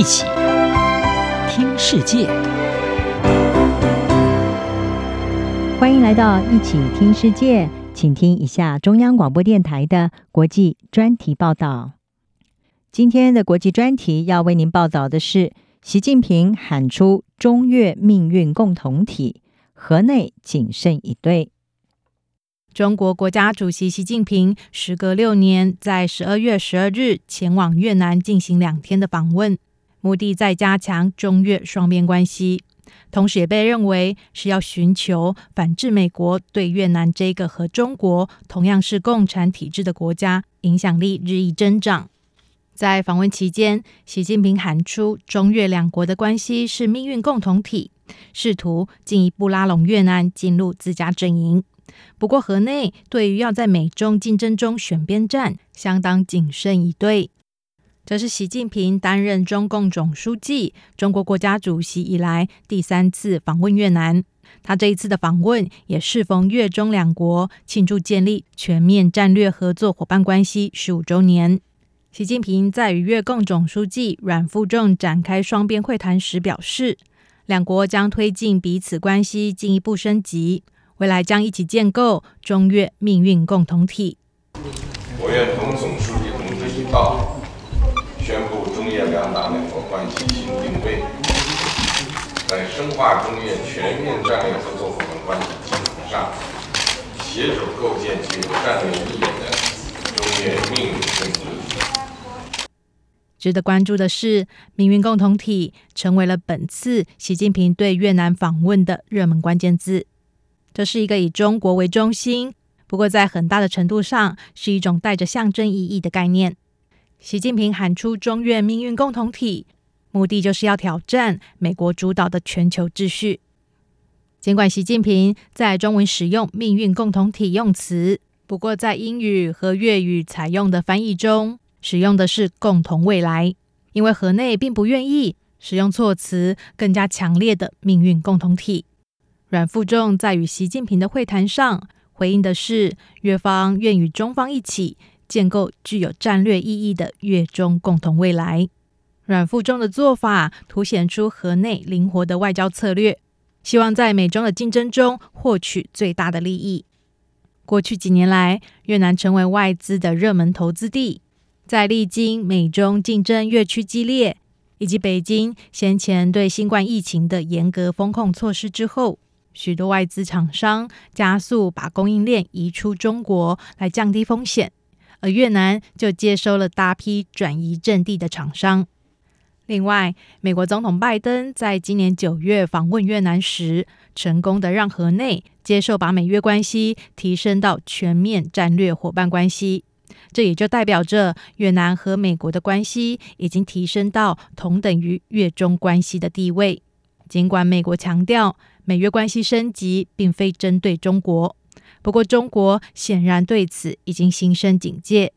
一起听世界，欢迎来到一起听世界，请听一下中央广播电台的国际专题报道。今天的国际专题要为您报道的是：习近平喊出中越命运共同体，河内谨慎以对。中国国家主席习近平时隔六年，在十二月十二日前往越南进行两天的访问，目的在加强中越双边关系，同时也被认为是要寻求反制美国对越南这个和中国同样是共产体制的国家影响力日益增长。在访问期间，习近平喊出中越两国的关系是命运共同体，试图进一步拉拢越南进入自家阵营。不过，河内对于要在美中竞争中选边站，相当谨慎以对。这是习近平担任中共总书记、中国国家主席以来第三次访问越南。他这一次的访问也适逢越中两国庆祝建立全面战略合作伙伴关系十五周年。习近平在与越共总书记阮富仲展开双边会谈时表示，两国将推进彼此关系进一步升级。未来将一起建构中越命运共同体。我愿同总书记同志一道，宣布中越两党两国关系新定位，在深化中越全面战略合作伙伴关系基础上，携手构建具有战略意义的中越命运共同体。值得关注的是，命运共同体成为了本次习近平对越南访问的热门关键字。这是一个以中国为中心，不过在很大的程度上是一种带着象征意义的概念。习近平喊出中越命运共同体，目的就是要挑战美国主导的全球秩序。尽管习近平在中文使用“命运共同体”用词，不过在英语和粤语采用的翻译中，使用的是“共同未来”，因为河内并不愿意使用措辞更加强烈的“命运共同体”。阮富仲在与习近平的会谈上回应的是，越方愿与中方一起建构具有战略意义的越中共同未来。阮富仲的做法凸显出河内灵活的外交策略，希望在美中的竞争中获取最大的利益。过去几年来，越南成为外资的热门投资地，在历经美中竞争越趋激烈，以及北京先前对新冠疫情的严格风控措施之后。许多外资厂商加速把供应链移出中国来降低风险，而越南就接收了大批转移阵地的厂商。另外，美国总统拜登在今年九月访问越南时，成功的让河内接受把美越关系提升到全面战略伙伴关系，这也就代表着越南和美国的关系已经提升到同等于越中关系的地位。尽管美国强调，美越关系升级并非针对中国，不过中国显然对此已经心生警戒。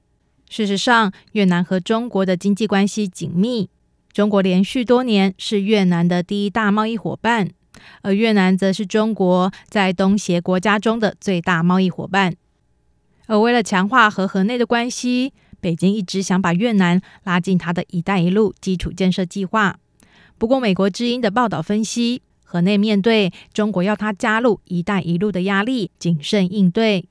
事实上，越南和中国的经济关系紧密，中国连续多年是越南的第一大贸易伙伴，而越南则是中国在东协国家中的最大贸易伙伴。而为了强化和河内的关系，北京一直想把越南拉进它的一带一路基础建设计划。不过，美国之音的报道分析。河内面对中国要他加入“一带一路”的压力，谨慎应对。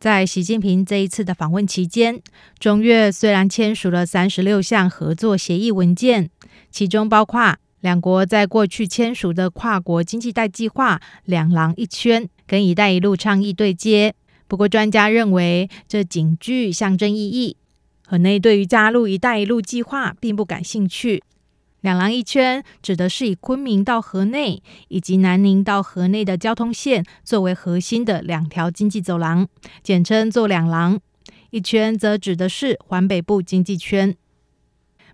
在习近平这一次的访问期间，中越虽然签署了三十六项合作协议文件，其中包括两国在过去签署的跨国经济带计划“两廊一圈”跟“一带一路”倡议对接。不过，专家认为这仅具象征意义。河内对于加入“一带一路”计划并不感兴趣。两廊一圈指的是以昆明到河内以及南宁到河内的交通线作为核心的两条经济走廊，简称做两廊。一圈则指的是环北部经济圈。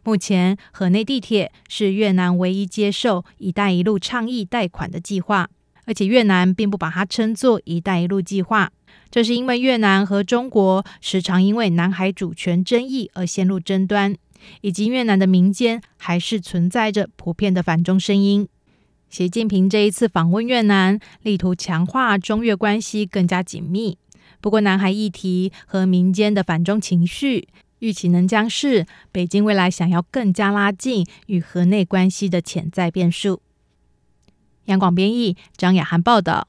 目前，河内地铁是越南唯一接受“一带一路”倡议贷款的计划，而且越南并不把它称作“一带一路”计划，这是因为越南和中国时常因为南海主权争议而陷入争端。以及越南的民间还是存在着普遍的反中声音。习近平这一次访问越南，力图强化中越关系更加紧密。不过，南海议题和民间的反中情绪预期能将是北京未来想要更加拉近与河内关系的潜在变数。央广编译张雅涵报道。